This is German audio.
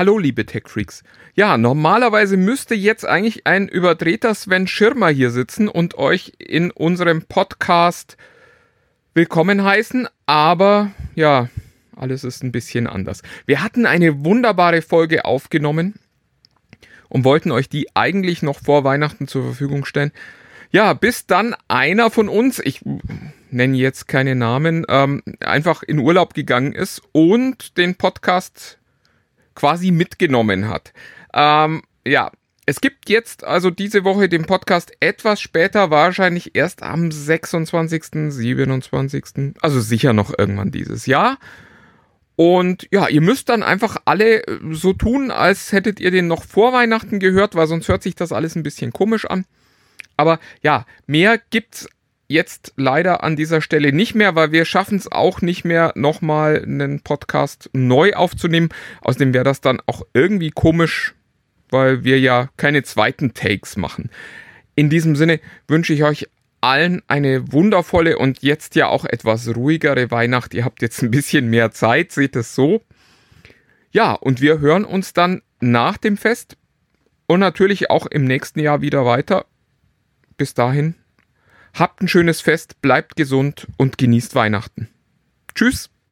Hallo, liebe Tech-Freaks. Ja, normalerweise müsste jetzt eigentlich ein überdrehter Sven Schirmer hier sitzen und euch in unserem Podcast willkommen heißen, aber ja, alles ist ein bisschen anders. Wir hatten eine wunderbare Folge aufgenommen und wollten euch die eigentlich noch vor Weihnachten zur Verfügung stellen. Ja, bis dann einer von uns, ich nenne jetzt keine Namen, ähm, einfach in Urlaub gegangen ist und den Podcast quasi mitgenommen hat. Ähm, ja, es gibt jetzt also diese Woche den Podcast etwas später, wahrscheinlich erst am 26., 27., also sicher noch irgendwann dieses Jahr. Und ja, ihr müsst dann einfach alle äh, so tun, als hättet ihr den noch vor Weihnachten gehört, weil sonst hört sich das alles ein bisschen komisch an. Aber ja, mehr gibt's jetzt leider an dieser Stelle nicht mehr, weil wir schaffen es auch nicht mehr, nochmal einen Podcast neu aufzunehmen. Außerdem wäre das dann auch irgendwie komisch, weil wir ja keine zweiten Takes machen. In diesem Sinne wünsche ich euch allen eine wundervolle und jetzt ja auch etwas ruhigere Weihnacht. Ihr habt jetzt ein bisschen mehr Zeit, seht es so. Ja, und wir hören uns dann nach dem Fest und natürlich auch im nächsten Jahr wieder weiter bis dahin, habt ein schönes Fest, bleibt gesund und genießt Weihnachten. Tschüss!